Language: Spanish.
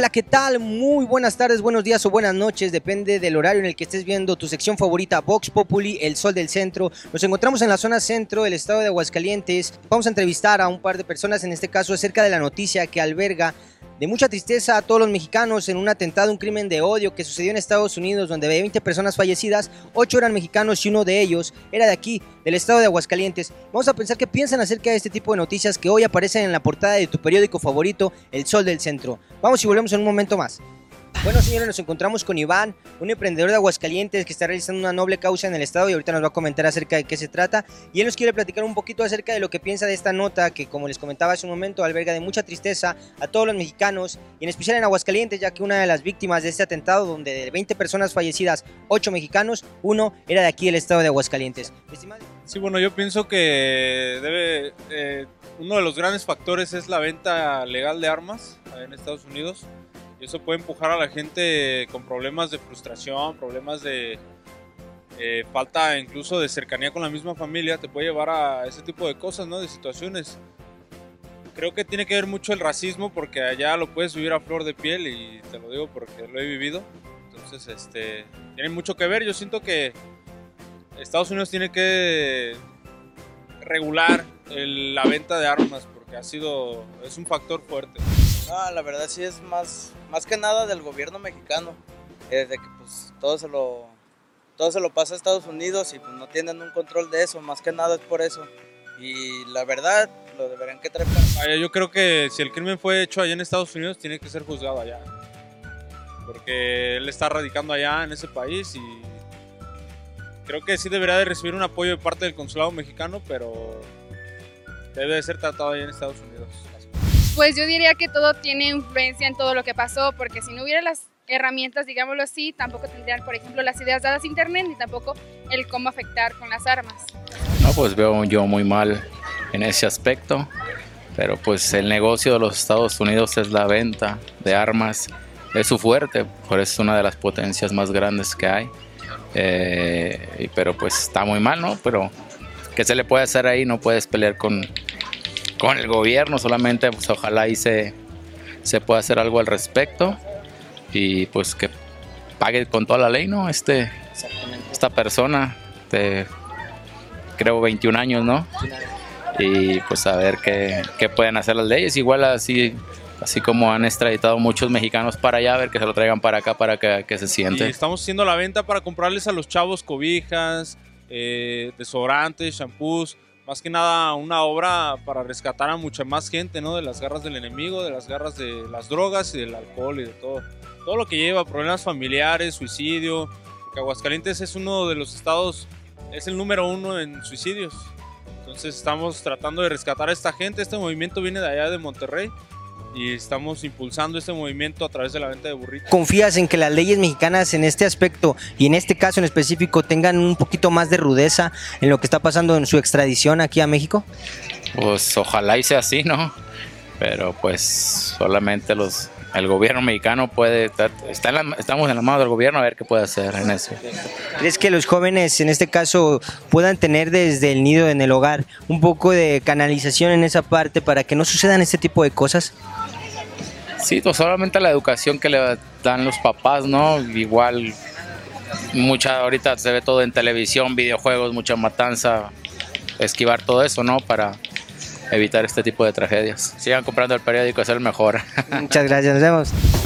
Hola, ¿qué tal? Muy buenas tardes, buenos días o buenas noches, depende del horario en el que estés viendo tu sección favorita, Vox Populi, El Sol del Centro. Nos encontramos en la zona centro del estado de Aguascalientes. Vamos a entrevistar a un par de personas, en este caso acerca de la noticia que alberga de mucha tristeza a todos los mexicanos en un atentado, un crimen de odio que sucedió en Estados Unidos donde había 20 personas fallecidas, 8 eran mexicanos y uno de ellos era de aquí, del estado de Aguascalientes. Vamos a pensar qué piensan acerca de este tipo de noticias que hoy aparecen en la portada de tu periódico favorito, El Sol del Centro. Vamos y volvemos en un momento más. Bueno, señores, nos encontramos con Iván, un emprendedor de Aguascalientes que está realizando una noble causa en el estado y ahorita nos va a comentar acerca de qué se trata. Y él nos quiere platicar un poquito acerca de lo que piensa de esta nota que, como les comentaba hace un momento, alberga de mucha tristeza a todos los mexicanos y en especial en Aguascalientes, ya que una de las víctimas de este atentado, donde de 20 personas fallecidas, 8 mexicanos, uno era de aquí del estado de Aguascalientes. Sí, bueno, yo pienso que debe, eh, uno de los grandes factores es la venta legal de armas en Estados Unidos y eso puede empujar a la gente con problemas de frustración, problemas de eh, falta incluso de cercanía con la misma familia, te puede llevar a ese tipo de cosas, ¿no? De situaciones. Creo que tiene que ver mucho el racismo porque allá lo puedes vivir a flor de piel y te lo digo porque lo he vivido. Entonces, este, tiene mucho que ver. Yo siento que Estados Unidos tiene que regular la venta de armas porque ha sido, es un factor fuerte. La verdad sí es más, más que nada del gobierno mexicano, desde que pues todo se lo, todo se lo pasa a Estados Unidos y pues no tienen un control de eso, más que nada es por eso. Y la verdad, lo deberían que traer Yo creo que si el crimen fue hecho allá en Estados Unidos, tiene que ser juzgado allá. Porque él está radicando allá en ese país y creo que sí debería de recibir un apoyo de parte del consulado mexicano, pero debe de ser tratado allá en Estados Unidos. Pues yo diría que todo tiene influencia en todo lo que pasó, porque si no hubiera las herramientas, digámoslo así, tampoco tendrían, por ejemplo, las ideas dadas a Internet, ni tampoco el cómo afectar con las armas. No, pues veo yo muy mal en ese aspecto, pero pues el negocio de los Estados Unidos es la venta de armas, es su fuerte, por eso es una de las potencias más grandes que hay. Eh, pero pues está muy mal, ¿no? Pero ¿qué se le puede hacer ahí? No puedes pelear con, con el gobierno, solamente pues ojalá ahí se, se pueda hacer algo al respecto y pues que pague con toda la ley, ¿no? Este, esta persona de creo 21 años, ¿no? Y pues a ver qué, qué pueden hacer las leyes, igual así así como han extraditado muchos mexicanos para allá, a ver que se lo traigan para acá para que, que se siente. Y estamos haciendo la venta para comprarles a los chavos cobijas, eh, desodorantes, shampoos, más que nada una obra para rescatar a mucha más gente, ¿no? De las garras del enemigo, de las garras de las drogas y del alcohol y de todo. Todo lo que lleva, problemas familiares, suicidio. Porque Aguascalientes es uno de los estados, es el número uno en suicidios. Entonces estamos tratando de rescatar a esta gente. Este movimiento viene de allá de Monterrey y estamos impulsando este movimiento a través de la venta de burritos. ¿Confías en que las leyes mexicanas en este aspecto y en este caso en específico tengan un poquito más de rudeza en lo que está pasando en su extradición aquí a México? Pues ojalá y sea así, ¿no? Pero pues solamente los el gobierno mexicano puede está en estamos en la mano del gobierno a ver qué puede hacer en eso. ¿Crees que los jóvenes en este caso puedan tener desde el nido en el hogar un poco de canalización en esa parte para que no sucedan este tipo de cosas? Sí, pues solamente la educación que le dan los papás, ¿no? Igual, mucha, ahorita se ve todo en televisión, videojuegos, mucha matanza, esquivar todo eso, ¿no? Para evitar este tipo de tragedias. Sigan comprando el periódico, es el mejor. Muchas gracias, nos vemos.